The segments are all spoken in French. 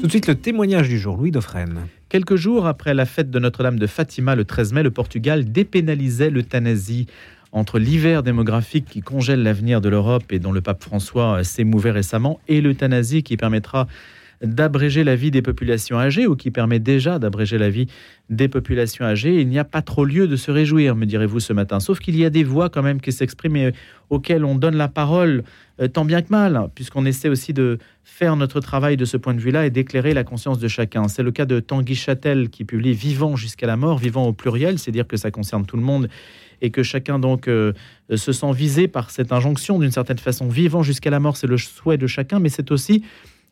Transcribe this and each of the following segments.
Tout de suite, le témoignage du jour, Louis Dauphren. Quelques jours après la fête de Notre-Dame de Fatima le 13 mai, le Portugal dépénalisait l'euthanasie. Entre l'hiver démographique qui congèle l'avenir de l'Europe et dont le pape François s'émouvait récemment, et l'euthanasie qui permettra d'abréger la vie des populations âgées ou qui permet déjà d'abréger la vie des populations âgées, il n'y a pas trop lieu de se réjouir, me direz-vous ce matin. Sauf qu'il y a des voix quand même qui s'expriment et auxquelles on donne la parole euh, tant bien que mal, puisqu'on essaie aussi de faire notre travail de ce point de vue-là et d'éclairer la conscience de chacun. C'est le cas de Tanguy Châtel qui publie Vivant jusqu'à la mort, vivant au pluriel, c'est dire que ça concerne tout le monde et que chacun donc euh, se sent visé par cette injonction d'une certaine façon. Vivant jusqu'à la mort, c'est le souhait de chacun, mais c'est aussi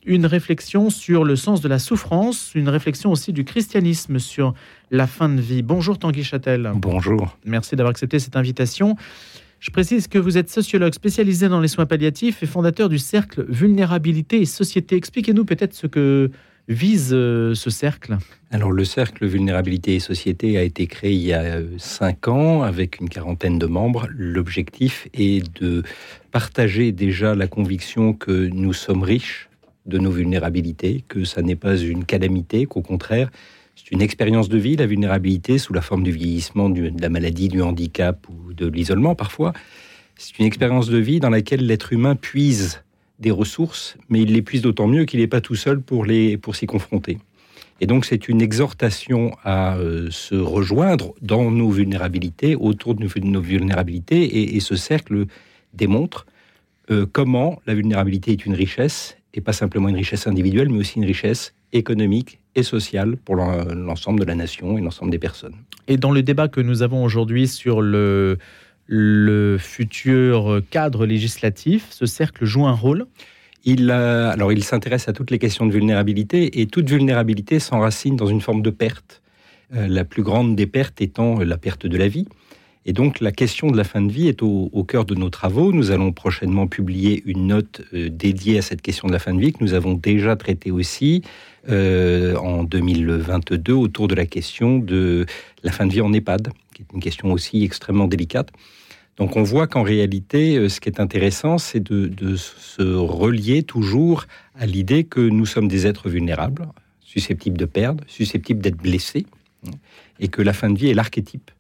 une réflexion sur le sens de la souffrance, une réflexion aussi du christianisme sur la fin de vie. Bonjour Tanguy Châtel. Bonjour. Merci d'avoir accepté cette invitation. Je précise que vous êtes sociologue spécialisé dans les soins palliatifs et fondateur du cercle Vulnérabilité et Société. Expliquez-nous peut-être ce que vise euh, ce cercle Alors le cercle Vulnérabilité et Société a été créé il y a euh, cinq ans avec une quarantaine de membres. L'objectif est de partager déjà la conviction que nous sommes riches de nos vulnérabilités, que ça n'est pas une calamité, qu'au contraire, c'est une expérience de vie, la vulnérabilité, sous la forme du vieillissement, de la maladie, du handicap ou de l'isolement parfois. C'est une expérience de vie dans laquelle l'être humain puise des ressources, mais il les puise d'autant mieux qu'il n'est pas tout seul pour, pour s'y confronter. Et donc c'est une exhortation à euh, se rejoindre dans nos vulnérabilités, autour de nos, vulnérabilités, et, ce cercle démontre euh, comment la vulnérabilité est une richesse, et pas simplement une richesse individuelle, mais aussi une richesse économique et sociale pour l'ensemble de la nation et l'ensemble des personnes. Et dans le débat que nous avons aujourd'hui sur le, le futur cadre législatif, ce cercle joue un rôle? Il, alors, il s'intéresse à toutes les questions de vulnérabilité et toute vulnérabilité s'enracine dans une forme de perte. Euh, la plus grande des pertes étant la perte de la vie. Et donc la question de la fin de vie est au, cœur de nos travaux. Nous allons prochainement publier une note euh, dédiée à cette question de la fin de vie que nous avons déjà traitée aussi euh, en 2022 autour de la question de la fin de vie en EHPAD, qui est une question aussi extrêmement délicate. Donc on voit qu'en réalité, euh, ce qui est intéressant, c'est de, se relier toujours à l'idée que nous sommes des êtres vulnérables, susceptibles de perdre, susceptibles d'être blessés, et que la fin de vie est l'archétype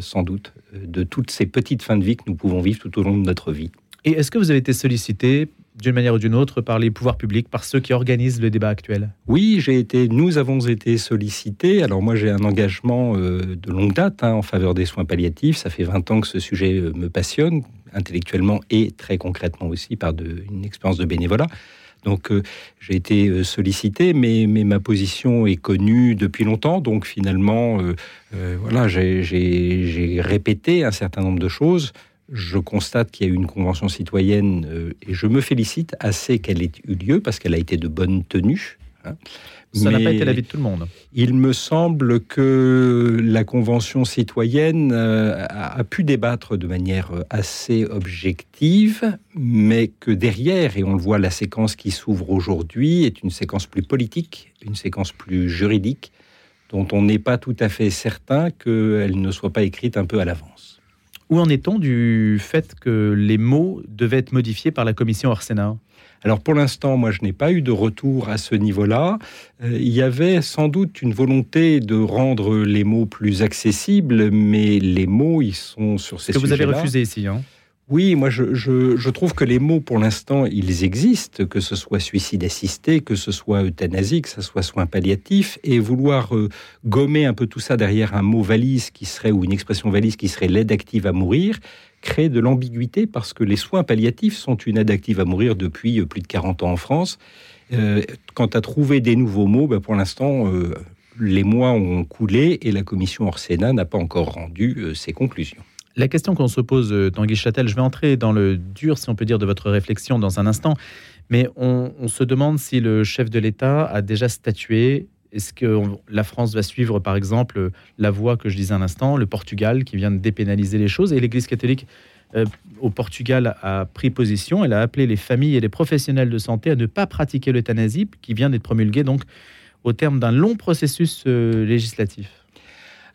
sans doute, euh, de toutes ces petites fins de vie que nous pouvons vivre tout au long de notre vie. Et est-ce que vous avez été sollicité d'une manière ou d'une autre par les pouvoirs publics, par ceux qui organisent le débat actuel? Oui, j'ai été, nous avons été sollicités. Alors moi, j'ai un engagement euh, de longue date hein, en faveur des soins palliatifs. Ça fait 20 ans que ce sujet me passionne, intellectuellement et très concrètement aussi par de, une expérience de bénévolat. Donc euh, j'ai été euh, sollicité, mais, ma position est connue depuis longtemps. Donc finalement, euh, voilà, j'ai répété un certain nombre de choses. Je constate qu'il y a eu une convention citoyenne et je me félicite assez qu'elle ait eu lieu parce qu'elle a été de bonne tenue. Hein. Ça n'a pas été l'avis de tout le monde. Il me semble que la Convention citoyenne euh, a, pu débattre de manière euh, assez objective, mais que derrière, et on le voit, la séquence qui s'ouvre aujourd'hui est une séquence plus politique, une séquence plus juridique, dont on n'est pas tout à fait certain qu'elle ne soit pas écrite un peu à l'avance. Où en est-on du fait que les mots devaient être modifiés par la commission Arsena? Alors pour l'instant, moi, je n'ai pas eu de retour à ce niveau-là. Euh, il y avait sans doute une volonté de rendre les mots plus accessibles, mais les mots, ils sont sur ces sujets-là. Que vous avez refusé ici, hein oui, moi je, trouve que les mots, pour l'instant, ils existent, que ce soit suicide assisté, que ce soit euthanasie, que ce soit soins palliatifs, et vouloir euh, gommer un peu tout ça derrière un mot valise qui serait, ou une expression valise qui serait l'aide active à mourir, crée de l'ambiguïté parce que les soins palliatifs sont une aide active à mourir depuis euh, plus de 40 ans en France. Euh, quant à trouver des nouveaux mots, ben pour l'instant, les mois ont coulé et la commission hors Sénat n'a pas encore rendu ses conclusions. La question qu'on se pose, euh, Tanguy Châtel, je vais entrer dans le dur, si on peut dire, de votre réflexion dans un instant, mais on, se demande si le chef de l'État a déjà statué. Est-ce que la France va suivre, par exemple, la voie que je disais un instant, le Portugal qui vient de dépénaliser les choses, et l'Église catholique euh, au Portugal a pris position, elle a appelé les familles et les professionnels de santé à ne pas pratiquer l'euthanasie, qui vient d'être promulguée donc au terme d'un long processus euh, législatif.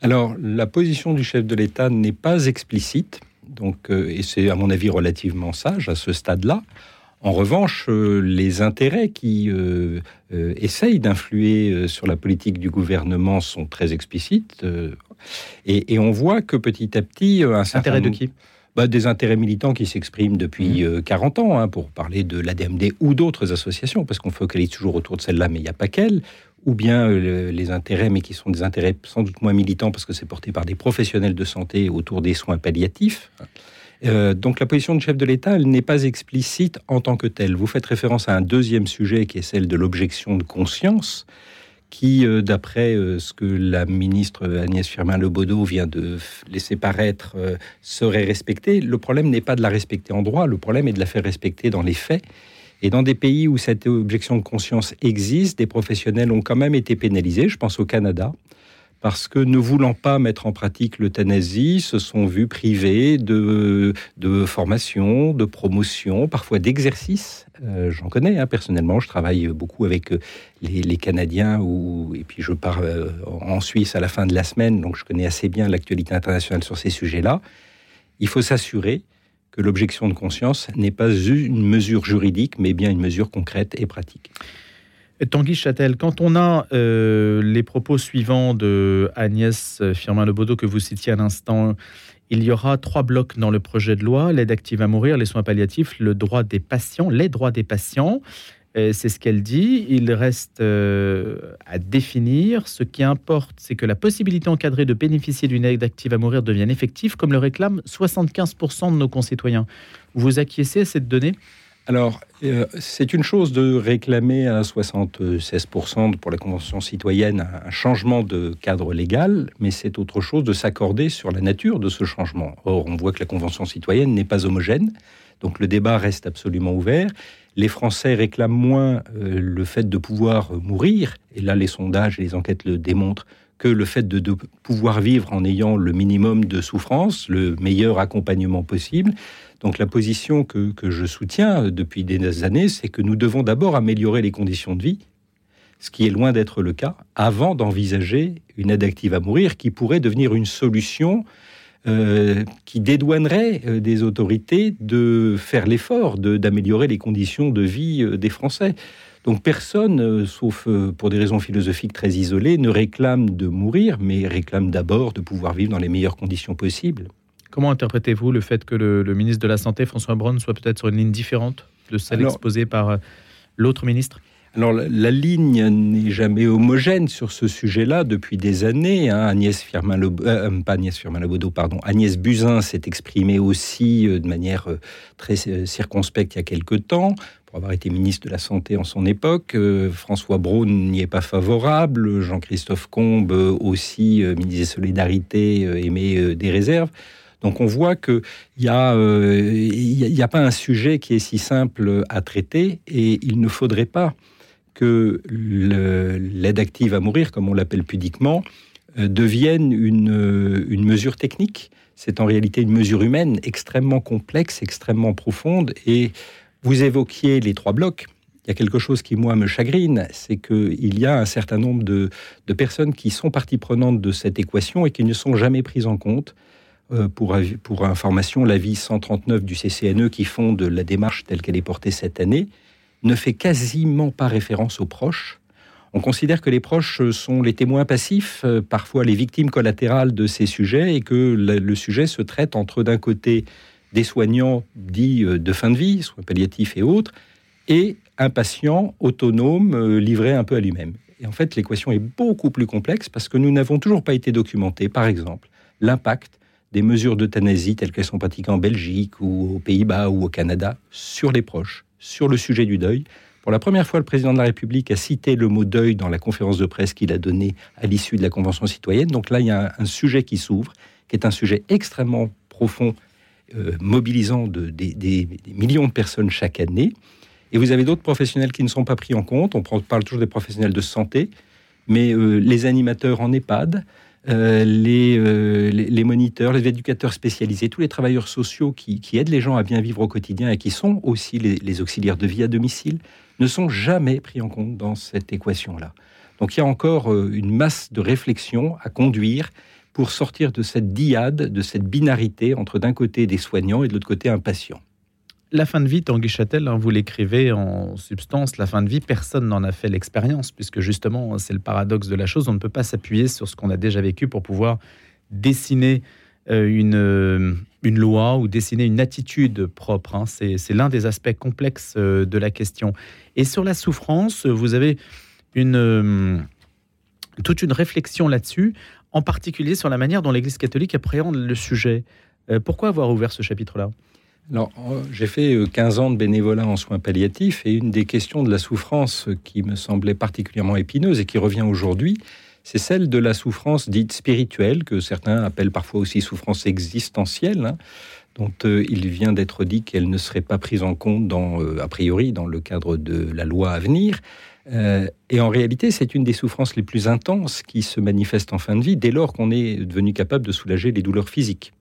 Alors, la position du chef de l'État n'est pas explicite, donc, euh, et c'est à mon avis relativement sage à ce stade-là. En revanche, euh, les intérêts qui euh, essayent d'influer sur la politique du gouvernement sont très explicites. Et, on voit que petit à petit, un certain Intérêt de qui? Bah, des intérêts militants qui s'expriment depuis 40 mmh. ans, hein, pour parler de l'ADMD ou d'autres associations, parce qu'on focalise toujours autour de celle-là, mais il n'y a pas qu'elle, ou bien les intérêts, mais qui sont des intérêts sans doute moins militants, parce que c'est porté par des professionnels de santé autour des soins palliatifs. Euh, donc la position du chef de l'État, elle n'est pas explicite en tant que telle. Vous faites référence à un deuxième sujet qui est celle de l'objection de conscience, qui, euh, d'après euh, ce que la ministre Agnès Firmin-Lebaudot vient de laisser paraître, serait respectée. Le problème n'est pas de la respecter en droit, le problème est de la faire respecter dans les faits. Et dans des pays où cette objection de conscience existe, des professionnels ont quand même été pénalisés. Je pense au Canada, parce que ne voulant pas mettre en pratique l'euthanasie, se sont vus privés de, de formation, de promotion, parfois d'exercice. Euh, j'en connais hein, personnellement, je travaille beaucoup avec euh, les, Canadiens ou, et puis je pars euh, en Suisse à la fin de la semaine, donc je connais assez bien l'actualité internationale sur ces sujets-là. Il faut s'assurer que l'objection de conscience n'est pas une mesure juridique, mais bien une mesure concrète et pratique. Tanguy Châtel, quand on a euh, les propos suivants de Agnès Firmin-Lebaudot que vous citiez à l'instant, il y aura trois blocs dans le projet de loi l'aide active à mourir, les soins palliatifs, le droit des patients, les droits des patients. C'est ce qu'elle dit. Il reste euh, à définir. Ce qui importe, c'est que la possibilité encadrée de bénéficier d'une aide active à mourir devienne effective, comme le réclament 75% de nos concitoyens. Vous acquiescez à cette donnée? Alors, euh, c'est une chose de réclamer à 76% pour la Convention citoyenne un changement de cadre légal, mais c'est autre chose de s'accorder sur la nature de ce changement. Or, on voit que la Convention citoyenne n'est pas homogène, donc le débat reste absolument ouvert. Les Français réclament moins euh, le fait de pouvoir mourir, et là les sondages et les enquêtes le démontrent, que le fait de, de pouvoir vivre en ayant le minimum de souffrance, le meilleur accompagnement possible. Donc la position que, je soutiens depuis des années, c'est que nous devons d'abord améliorer les conditions de vie, ce qui est loin d'être le cas, avant d'envisager une aide active à mourir qui pourrait devenir une solution euh, qui dédouanerait euh, des autorités de faire l'effort d'améliorer les conditions de vie euh, des Français. Donc personne, sauf pour des raisons philosophiques très isolées, ne réclame de mourir, mais réclame d'abord de pouvoir vivre dans les meilleures conditions possibles. Comment interprétez-vous le fait que le, ministre de la Santé, François Braun, soit peut-être sur une ligne différente de celle exposée par l'autre ministre? Alors la, ligne n'est jamais homogène sur ce sujet-là depuis des années. Hein. Agnès Firmin euh, euh, pas Agnès Firmin pardon, Agnès Buzyn s'est exprimée aussi de manière très circonspecte il y a quelque temps pour avoir été ministre de la Santé en son époque. François Braun n'y est pas favorable. Jean-Christophe Combe aussi, ministre des Solidarités, émet des réserves. Donc on voit qu'il n'y a, euh, a, pas un sujet qui est si simple à traiter et il ne faudrait pas que l'aide active à mourir, comme on l'appelle pudiquement, euh, devienne une, une mesure technique. C'est en réalité une mesure humaine extrêmement complexe, extrêmement profonde. Et vous évoquiez les trois blocs. Il y a quelque chose qui, moi, me chagrine, c'est qu'il y a un certain nombre de, de personnes qui sont partie prenante de cette équation et qui ne sont jamais prises en compte. Euh, pour, pour information, l'avis 139 du CCNE qui fonde la démarche telle qu'elle est portée cette année ne fait quasiment pas référence aux proches. On considère que les proches sont les témoins passifs, euh, parfois les victimes collatérales de ces sujets, et que le, sujet se traite entre d'un côté des soignants dits euh, de fin de vie, soins palliatifs et autres, et un patient autonome livré un peu à lui-même. Et en fait, l'équation est beaucoup plus complexe parce que nous n'avons toujours pas été documentés, par exemple, l'impact des mesures d'euthanasie telles qu'elles sont pratiquées en Belgique ou aux Pays-Bas ou au Canada sur les proches, sur le sujet du deuil. Pour la première fois, le président de la République a cité le mot deuil dans la conférence de presse qu'il a donnée à l'issue de la Convention citoyenne. Donc là, il y a un, sujet qui s'ouvre, qui est un sujet extrêmement profond, euh, mobilisant de, des, millions de personnes chaque année. Et vous avez d'autres professionnels qui ne sont pas pris en compte. On parle toujours des professionnels de santé, mais euh, les animateurs en EHPAD, euh, euh, les, les, moniteurs, les éducateurs spécialisés, tous les travailleurs sociaux qui, aident les gens à bien vivre au quotidien et qui sont aussi les, auxiliaires de vie à domicile, ne sont jamais pris en compte dans cette équation-là. Donc il y a encore euh, une masse de réflexion à conduire pour sortir de cette diade, de cette binarité entre d'un côté des soignants et de l'autre côté un patient. La fin de vie, Tanguy Châtel, hein, vous l'écrivez en substance, la fin de vie, personne n'en a fait l'expérience, puisque justement, c'est le paradoxe de la chose, on ne peut pas s'appuyer sur ce qu'on a déjà vécu pour pouvoir dessiner euh, une, euh, une loi ou dessiner une attitude propre. Hein. C'est l'un des aspects complexes euh, de la question. Et sur la souffrance, vous avez une, toute une réflexion là-dessus, en particulier sur la manière dont l'Église catholique appréhende le sujet. pourquoi avoir ouvert ce chapitre-là? J'ai fait 15 ans de bénévolat en soins palliatifs et une des questions de la souffrance qui me semblait particulièrement épineuse et qui revient aujourd'hui, c'est celle de la souffrance dite spirituelle, que certains appellent parfois aussi souffrance existentielle, hein, dont euh, il vient d'être dit qu'elle ne serait pas prise en compte, euh, a priori, dans le cadre de la loi à venir. Euh, et en réalité, c'est une des souffrances les plus intenses qui se manifestent en fin de vie, dès lors qu'on est devenu capable de soulager les douleurs physiques.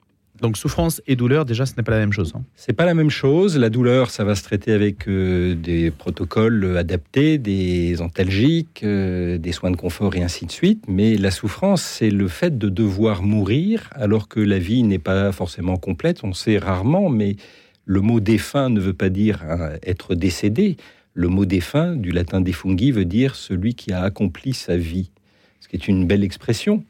Donc souffrance et douleur, déjà, ce n'est pas la même chose. Hein. C'est pas la même chose. La douleur, ça va se traiter avec euh, des protocoles adaptés, des antalgiques, euh, des soins de confort et ainsi de suite. Mais la souffrance, c'est le fait de devoir mourir alors que la vie n'est pas forcément complète. On sait rarement, mais le mot défunt ne veut pas dire hein, être décédé. Le mot défunt, du latin defunghi, veut dire celui qui a accompli sa vie, ce qui est une belle expression.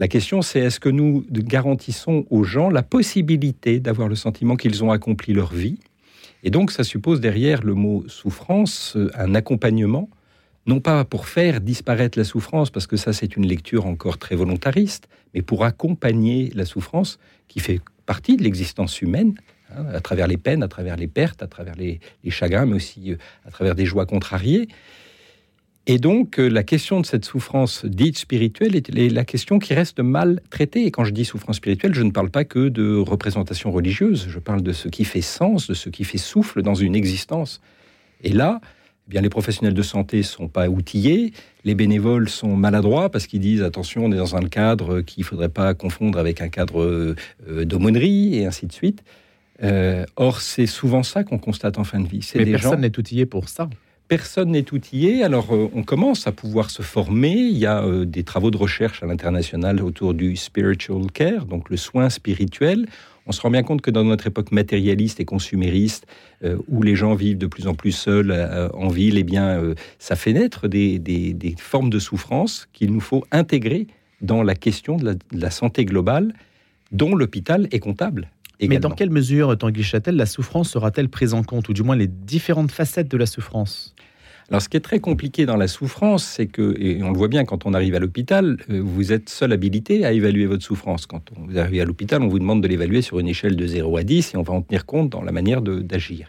La question, c'est est-ce que nous garantissons aux gens la possibilité d'avoir le sentiment qu'ils ont accompli leur vie? Et donc, ça suppose derrière le mot souffrance un accompagnement, non pas pour faire disparaître la souffrance, parce que ça, c'est une lecture encore très volontariste, mais pour accompagner la souffrance qui fait partie de l'existence humaine, hein, à travers les peines, à travers les pertes, à travers les, les chagrins, mais aussi euh, à travers des joies contrariées. Et donc, euh, la question de cette souffrance dite spirituelle est la question qui reste mal traitée. Et quand je dis souffrance spirituelle, je ne parle pas que de représentation religieuse, je parle de ce qui fait sens, de ce qui fait souffle dans une existence. Et là, eh bien, les professionnels de santé ne sont pas outillés, les bénévoles sont maladroits parce qu'ils disent attention, on est dans un cadre qu'il ne faudrait pas confondre avec un cadre euh, d'aumônerie et ainsi de suite. Euh, or, c'est souvent ça qu'on constate en fin de vie. Mais personne n'est outillé pour ça personne n'est outillé. Alors, euh, on commence à pouvoir se former. Il y a euh, des travaux de recherche à l'international autour du spiritual care, donc le soin spirituel. On se rend bien compte que dans notre époque matérialiste et consumériste, euh, où les gens vivent de plus en plus seuls en ville, eh bien, ça fait naître des, formes de souffrance qu'il nous faut intégrer dans la question de la santé globale, dont l'hôpital est comptable. Mais dans quelle mesure, Tanguy Châtel, la souffrance sera-t-elle prise en compte, ou du moins les différentes facettes de la souffrance? Alors, ce qui est très compliqué dans la souffrance, c'est que, et on le voit bien quand on arrive à l'hôpital, euh, vous êtes seul habilité à évaluer votre souffrance. Quand vous arrivez à l'hôpital, on vous demande de l'évaluer sur une échelle de 0 à 10 et on va en tenir compte dans la manière d'agir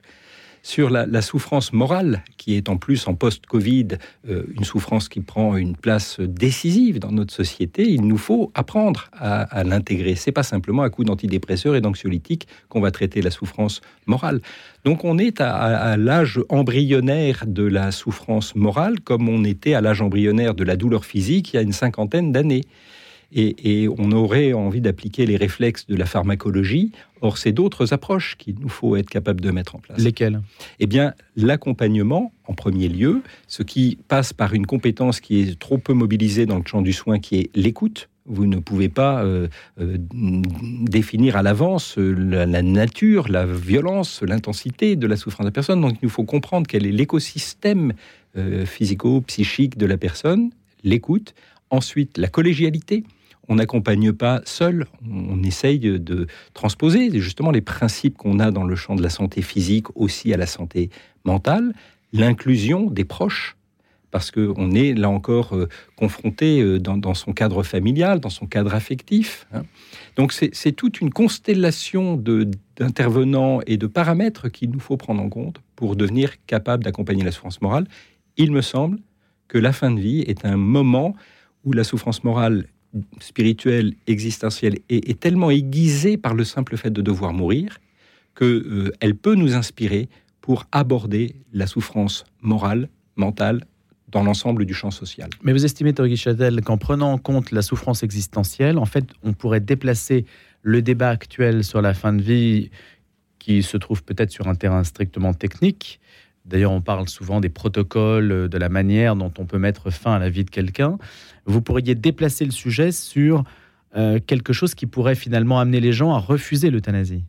sur la, souffrance morale, qui est en plus en post-Covid euh, une souffrance qui prend une place décisive dans notre société, il nous faut apprendre à, l'intégrer. C'est pas simplement à coup d'antidépresseurs et d'anxiolytiques qu'on va traiter la souffrance morale. Donc on est à l'âge embryonnaire de la souffrance morale, comme on était à l'âge embryonnaire de la douleur physique il y a une cinquantaine d'années et, on aurait envie d'appliquer les réflexes de la pharmacologie. Or, c'est d'autres approches qu'il nous faut être capable de mettre en place. Lesquelles? Eh bien, l'accompagnement, en premier lieu, ce qui passe par une compétence qui est trop peu mobilisée dans le champ du soin, qui est l'écoute. Vous ne pouvez pas euh, euh, définir à l'avance la, nature, la violence, l'intensité de la souffrance de la personne. Donc, il nous faut comprendre quel est l'écosystème euh, physico-psychique de la personne, l'écoute. Ensuite, la collégialité on n'accompagne pas seul, on essaye de transposer justement les principes qu'on a dans le champ de la santé physique aussi à la santé mentale, l'inclusion des proches, parce qu'on est là encore euh, confronté euh, dans, son cadre familial, dans son cadre affectif. Hein. Donc c'est toute une constellation d'intervenants et de paramètres qu'il nous faut prendre en compte pour devenir capable d'accompagner la souffrance morale. Il me semble que la fin de vie est un moment où la souffrance morale spirituelle, existentielle est, tellement aiguisée par le simple fait de devoir mourir qu'elle euh, elle peut nous inspirer pour aborder la souffrance morale, mentale, dans l'ensemble du champ social. Mais vous estimez, Torgui Chadel, qu'en prenant en compte la souffrance existentielle, en fait, on pourrait déplacer le débat actuel sur la fin de vie, qui se trouve peut-être sur un terrain strictement technique. D'ailleurs, on parle souvent des protocoles, de la manière dont on peut mettre fin à la vie de quelqu'un vous pourriez déplacer le sujet sur euh, quelque chose qui pourrait finalement amener les gens à refuser l'euthanasie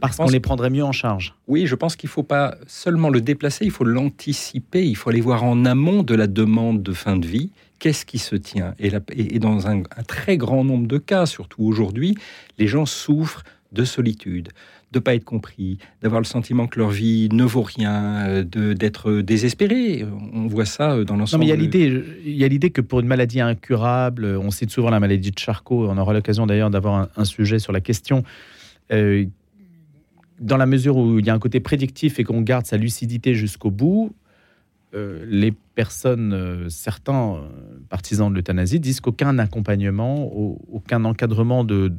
Parce qu'on les prendrait mieux en charge. Oui, je pense qu'il ne faut pas seulement le déplacer, il faut l'anticiper, il faut aller voir en amont de la demande de fin de vie qu'est-ce qui se tient. Et, dans un, très grand nombre de cas, surtout aujourd'hui, les gens souffrent de solitude, de pas être compris, d'avoir le sentiment que leur vie ne vaut rien, euh, de, d'être désespéré. On voit ça euh, dans l'ensemble. Non, mais il y a l'idée, il y a l'idée que pour une maladie incurable, on cite souvent la maladie de Charcot. On aura l'occasion d'ailleurs d'avoir un, sujet sur la question. Euh, dans la mesure où il y a un côté prédictif et qu'on garde sa lucidité jusqu'au bout, les personnes, certains partisans de l'euthanasie, disent qu'aucun accompagnement, aucun encadrement de,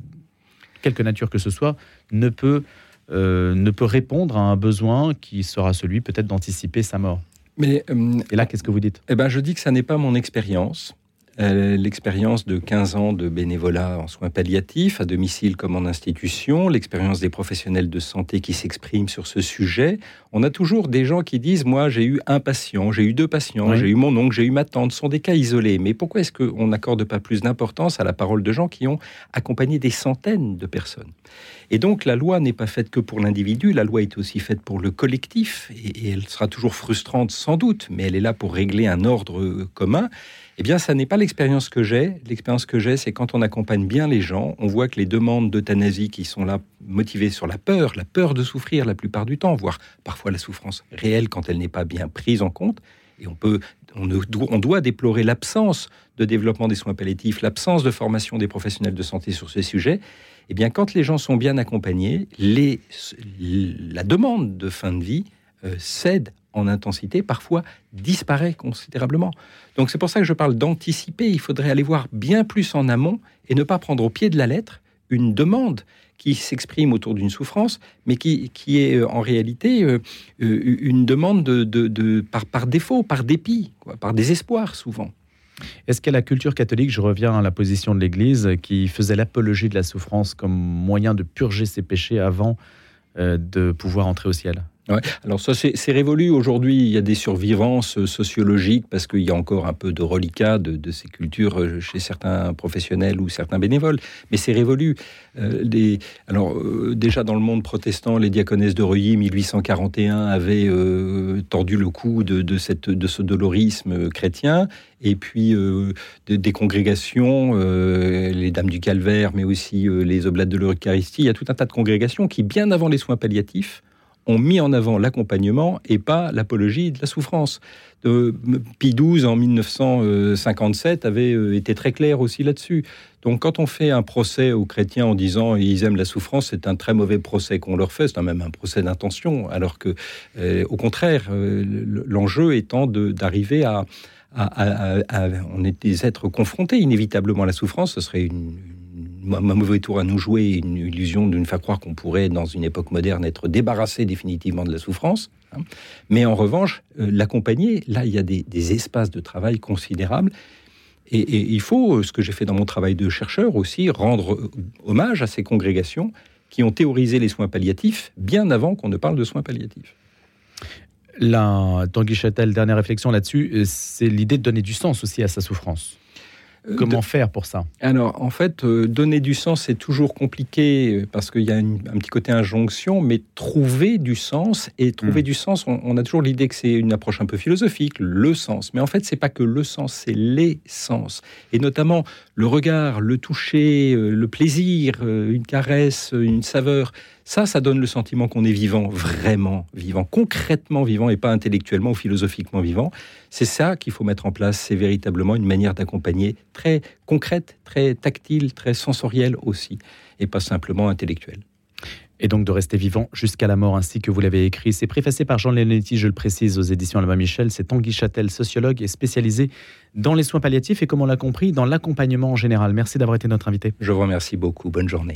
quelque nature que ce soit, ne peut, euh, ne peut répondre à un besoin qui sera celui peut-être d'anticiper sa mort. Mais, euh, Et là, qu'est-ce que vous dites? Eh ben, Je dis que ça n'est pas mon expérience. Euh, l'expérience de 15 ans de bénévolat en soins palliatifs, à domicile comme en institution, l'expérience des professionnels de santé qui s'expriment sur ce sujet. On a toujours des gens qui disent Moi, j'ai eu un patient, j'ai eu deux patients, j'ai eu mon oncle, j'ai eu ma tante. Ce sont des cas isolés. Mais pourquoi est-ce qu'on n'accorde pas plus d'importance à la parole de gens qui ont accompagné des centaines de personnes? Et donc, la loi n'est pas faite que pour l'individu, la loi est aussi faite pour le collectif. et elle sera toujours frustrante sans doute, mais elle est là pour régler un ordre commun. Eh bien, ça n'est pas l'expérience que j'ai. L'expérience que j'ai, c'est quand on accompagne bien les gens, on voit que les demandes d'euthanasie qui sont là motivées sur la peur, la peur de souffrir la plupart du temps, voire parfois la souffrance réelle quand elle n'est pas bien prise en compte, et on peut, on, doit déplorer l'absence de développement des soins palliatifs, l'absence de formation des professionnels de santé sur ce sujet. Eh bien, quand les gens sont bien accompagnés, la demande de fin de vie euh, cède en intensité, parfois disparaît considérablement. Donc c'est pour ça que je parle d'anticiper. Il faudrait aller voir bien plus en amont et ne pas prendre au pied de la lettre une demande qui s'exprime autour d'une souffrance, mais qui, qui, est euh, en réalité euh, une demande de, de, par, par, défaut, par dépit, par désespoir souvent. Est-ce qu'à la culture catholique, je reviens à la position de l'Église, qui faisait l'apologie de la souffrance comme moyen de purger ses péchés avant de pouvoir entrer au ciel? Alors ça c'est révolu aujourd'hui. Il y a des survivances euh, sociologiques parce qu'il y a encore un peu de reliquat de, ces cultures euh, chez certains professionnels ou certains bénévoles. Mais c'est révolu. Euh, alors déjà dans le monde protestant, les diaconesses de Reuilly 1841 avaient tordu le cou de, ce dolorisme chrétien. Et puis des congrégations, les Dames du Calvaire, mais aussi les Oblates de l'Eucharistie. Il y a tout un tas de congrégations qui, bien avant les soins palliatifs, ont mis en avant l'accompagnement et pas l'apologie de la souffrance. De, Pie XII, en 1957, avait euh, été très clair aussi là-dessus. Donc, quand on fait un procès aux chrétiens en disant ils aiment la souffrance, c'est un très mauvais procès qu'on leur fait, c'est même un procès d'intention, alors que, euh, au contraire, euh, l'enjeu étant d'arriver à, On est des êtres confrontés inévitablement à la souffrance, ce serait une un mauvais tour à nous jouer, une illusion de nous faire croire qu'on pourrait, dans une époque moderne, être débarrassé définitivement de la souffrance. Hein. Mais en revanche, euh, l'accompagner, là, il y a des, espaces de travail considérables. Et, il faut, euh, ce que j'ai fait dans mon travail de chercheur aussi, rendre euh, hommage à ces congrégations qui ont théorisé les soins palliatifs bien avant qu'on ne parle de soins palliatifs. La Tanguy Châtel, dernière réflexion là-dessus, c'est l'idée de donner du sens aussi à sa souffrance. Euh, Comment faire pour ça Alors, en fait, euh, donner du sens, c'est toujours compliqué euh, parce qu'il y a un petit côté injonction, mais trouver du sens, et trouver hmm. du sens, on, a toujours l'idée que c'est une approche un peu philosophique, le sens. Mais en fait, c'est pas que le sens, c'est les sens. Et notamment le regard, le toucher, le plaisir, une caresse, une saveur. Ça, ça donne le sentiment qu'on est vivant, vraiment vivant, concrètement vivant et pas intellectuellement ou philosophiquement vivant. C'est ça qu'il faut mettre en place. C'est véritablement une manière d'accompagner très concrète, très tactile, très sensorielle aussi, et pas simplement intellectuelle et donc de rester vivant jusqu'à la mort, ainsi que vous l'avez écrit. C'est préfacé par Jean Lenetti, je le précise, aux éditions Albin Michel. C'est Tanguy Châtel, sociologue et spécialisé dans les soins palliatifs et, comme on l'a compris, dans l'accompagnement en général. Merci d'avoir été notre invité. Je vous remercie beaucoup. Bonne journée.